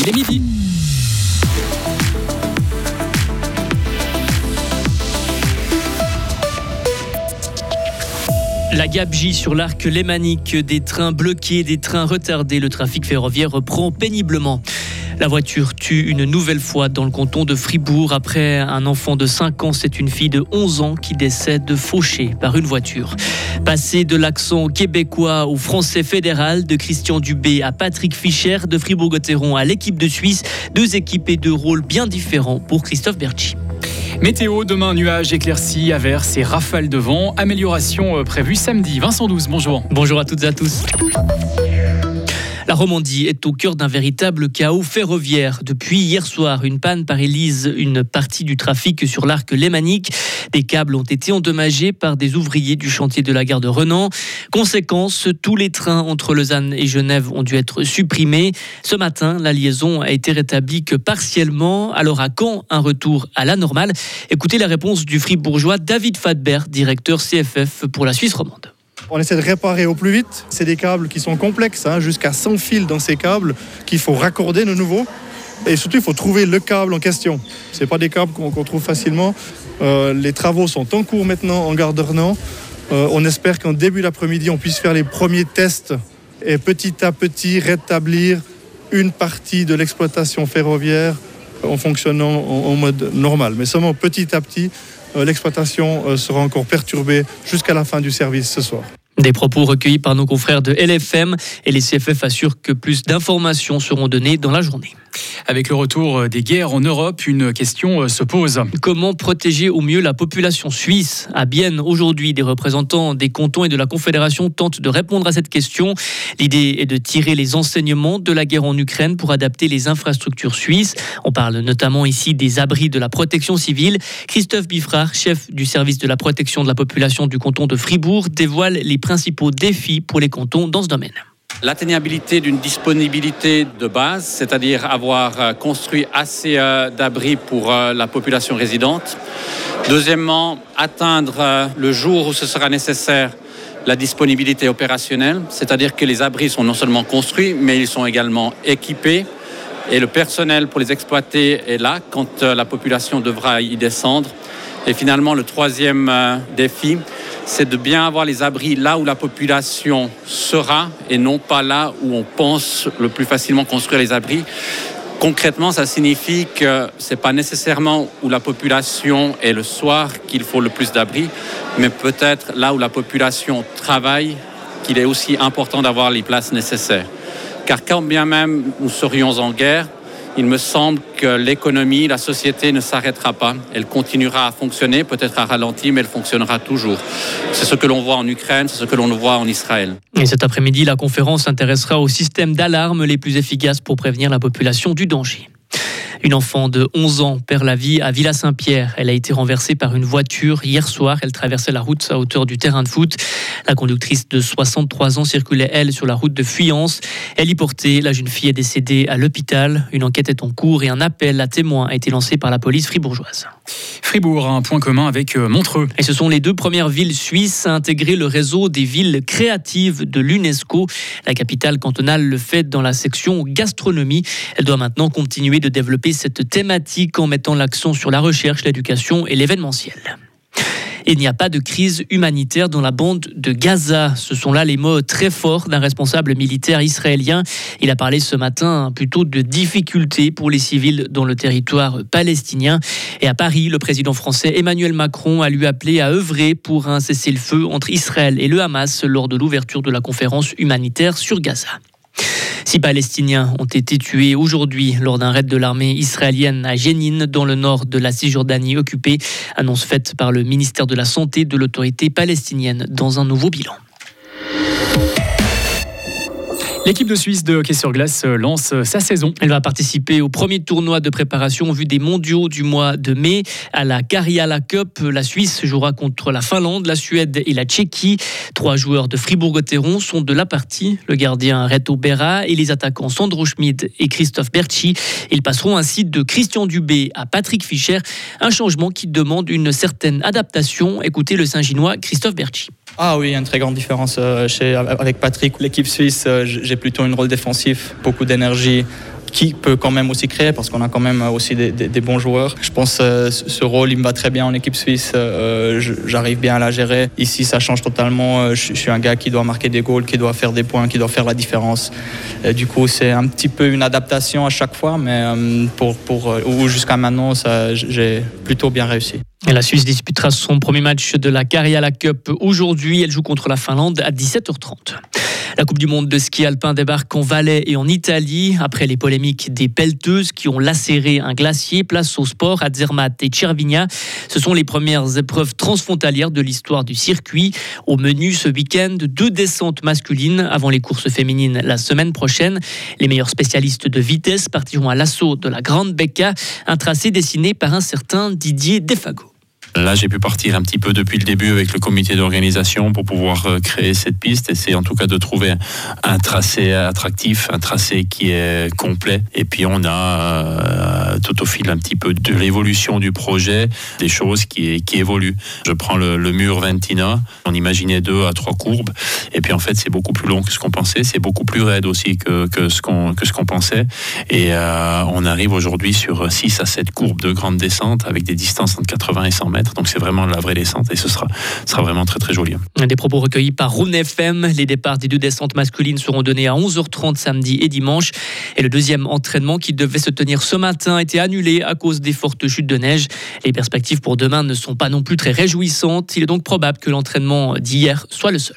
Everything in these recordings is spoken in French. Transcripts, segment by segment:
Il est midi. La gabegie sur l'arc lémanique, des trains bloqués, des trains retardés, le trafic ferroviaire reprend péniblement. La voiture tue une nouvelle fois dans le canton de Fribourg après un enfant de 5 ans. C'est une fille de 11 ans qui décède fauchée par une voiture. Passé de l'accent québécois au français fédéral, de Christian Dubé à Patrick Fischer, de Fribourg-Gotteron à l'équipe de Suisse, deux équipes et deux rôles bien différents pour Christophe Berchi. Météo, demain nuages, éclaircies, averses et rafales de vent. Amélioration euh, prévue samedi. Vincent 12, bonjour. Bonjour à toutes et à tous. La Romandie est au cœur d'un véritable chaos ferroviaire. Depuis hier soir, une panne paralyse une partie du trafic sur l'arc lémanique. Des câbles ont été endommagés par des ouvriers du chantier de la gare de Renan. Conséquence, tous les trains entre Lausanne et Genève ont dû être supprimés. Ce matin, la liaison a été rétablie que partiellement. Alors à quand un retour à la normale? Écoutez la réponse du fribourgeois David Fadbert, directeur CFF pour la Suisse romande. On essaie de réparer au plus vite. C'est des câbles qui sont complexes, hein, jusqu'à 100 fils dans ces câbles qu'il faut raccorder de nouveau. Et surtout, il faut trouver le câble en question. Ce pas des câbles qu'on trouve facilement. Euh, les travaux sont en cours maintenant en gare d'Ornans. Euh, on espère qu'en début d'après-midi, on puisse faire les premiers tests et petit à petit rétablir une partie de l'exploitation ferroviaire en fonctionnant en, mode normal. Mais seulement petit à petit, l'exploitation sera encore perturbée jusqu'à la fin du service ce soir. Des propos recueillis par nos confrères de LFM et les CFF assurent que plus d'informations seront données dans la journée. Avec le retour des guerres en Europe, une question euh, se pose. Comment protéger au mieux la population suisse À Bienne, aujourd'hui, des représentants des cantons et de la Confédération tentent de répondre à cette question. L'idée est de tirer les enseignements de la guerre en Ukraine pour adapter les infrastructures suisses. On parle notamment ici des abris de la protection civile. Christophe Biffrard, chef du service de la protection de la population du canton de Fribourg, dévoile les principaux défis pour les cantons dans ce domaine. L'atteignabilité d'une disponibilité de base, c'est-à-dire avoir euh, construit assez euh, d'abris pour euh, la population résidente. Deuxièmement, atteindre le jour où ce sera nécessaire la disponibilité opérationnelle, c'est-à-dire que les abris sont non seulement construits, mais ils sont également équipés. Et le personnel pour les exploiter est là quand la population devra y descendre. Et finalement, le troisième défi, c'est de bien avoir les abris là où la population sera et non pas là où on pense le plus facilement construire les abris. Concrètement, ça signifie que ce n'est pas nécessairement où la population est le soir qu'il faut le plus d'abris, mais peut-être là où la population travaille, qu'il est aussi important d'avoir les places nécessaires. Car quand bien même nous serions en guerre, il me semble que l'économie, la société ne s'arrêtera pas. Elle continuera à fonctionner, peut-être à ralenti, mais elle fonctionnera toujours. C'est ce que l'on voit en Ukraine, c'est ce que l'on voit en Israël. Et cet après-midi, la conférence s'intéressera aux systèmes d'alarme les plus efficaces pour prévenir la population du danger. Une enfant de 11 ans perd la vie à Villa-Saint-Pierre. Elle a été renversée par une voiture hier soir. Elle traversait la route à hauteur du terrain de foot. La conductrice de 63 ans circulait, elle, sur la route de Fuyance. Elle y portait. La jeune fille est décédée à l'hôpital. Une enquête est en cours et un appel à témoins a été lancé par la police fribourgeoise. Fribourg a un point commun avec euh, Montreux. Et ce sont les deux premières villes suisses à intégrer le réseau des villes créatives de l'UNESCO. La capitale cantonale le fait dans la section gastronomie. Elle doit maintenant continuer de développer cette thématique en mettant l'accent sur la recherche, l'éducation et l'événementiel. Il n'y a pas de crise humanitaire dans la bande de Gaza. Ce sont là les mots très forts d'un responsable militaire israélien. Il a parlé ce matin plutôt de difficultés pour les civils dans le territoire palestinien. Et à Paris, le président français Emmanuel Macron a lui appelé à œuvrer pour un cessez-le-feu entre Israël et le Hamas lors de l'ouverture de la conférence humanitaire sur Gaza. Six Palestiniens ont été tués aujourd'hui lors d'un raid de l'armée israélienne à Jénine, dans le nord de la Cisjordanie occupée. Annonce faite par le ministère de la Santé de l'autorité palestinienne dans un nouveau bilan. L'équipe de Suisse de hockey sur glace euh, lance euh, sa saison. Elle va participer au premier tournoi de préparation en vue des mondiaux du mois de mai à la Karjala Cup. La Suisse jouera contre la Finlande, la Suède et la Tchéquie. Trois joueurs de Fribourg-Gotteron sont de la partie. Le gardien Reto Berra et les attaquants Sandro Schmid et Christophe Berchi. Ils passeront ainsi de Christian Dubé à Patrick Fischer. Un changement qui demande une certaine adaptation. Écoutez le Saint-Ginois Christophe Berchi. Ah oui, il y a une très grande différence euh, chez, avec Patrick. L'équipe suisse, euh, j'ai plutôt un rôle défensif, beaucoup d'énergie, qui peut quand même aussi créer parce qu'on a quand même aussi des, bons joueurs. Je pense que ce rôle, il me va très bien en équipe suisse. J'arrive bien à la gérer. Ici, ça change totalement. Je, suis un gars qui doit marquer des goals, qui doit faire des points, qui doit faire la différence. du coup, c'est un petit peu une adaptation à chaque fois, mais pour, pour, jusqu'à maintenant, j'ai plutôt bien réussi. La Suisse disputera son premier match de la Cariala Cup aujourd'hui. Elle joue contre la Finlande à 17h30. La Coupe du Monde de ski alpin débarque en Valais et en Italie. Après les polémiques des pelleteuses qui ont lacéré un glacier, place au sport à Zermatt et Cervinia. Ce sont les premières épreuves transfrontalières de l'histoire du circuit. Au menu ce week-end, deux descentes masculines avant les courses féminines la semaine prochaine. Les meilleurs spécialistes de vitesse partiront à l'assaut de la Grande Becca, un tracé dessiné par un certain Didier Defago. Là, j'ai pu partir un petit peu depuis le début avec le comité d'organisation pour pouvoir euh, créer cette piste. Essayer en tout cas de trouver un tracé attractif, un tracé qui est complet. Et puis on a euh, tout au fil un petit peu de l'évolution du projet, des choses qui, évoluent. Je prends le, mur Ventina. On imaginait deux à trois courbes. Et puis en fait, c'est beaucoup plus long que ce qu'on pensait. C'est beaucoup plus raide aussi que, que ce qu'on que ce qu'on pensait. Et euh, on arrive aujourd'hui sur 6 à 7 courbes de grande descente avec des distances entre 80 et 100 mètres. Donc c'est vraiment la vraie descente et ce sera, sera vraiment très très joli. Des propos recueillis par Rune FM. Les départs des deux descentes masculines seront donnés à 11h30 samedi et dimanche. Et le deuxième entraînement qui devait se tenir ce matin a été annulé à cause des fortes chutes de neige. Les perspectives pour demain ne sont pas non plus très réjouissantes. Il est donc probable que l'entraînement d'hier soit le seul.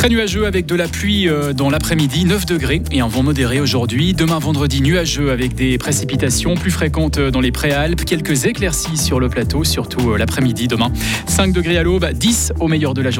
Très nuageux avec de la pluie euh, dans l'après-midi, 9 degrés et un vent modéré aujourd'hui. Demain vendredi, nuageux avec des précipitations plus fréquentes euh, dans les préalpes. Quelques éclaircies sur le plateau, surtout euh, l'après-midi demain. 5 degrés à l'aube, 10 au meilleur de la journée.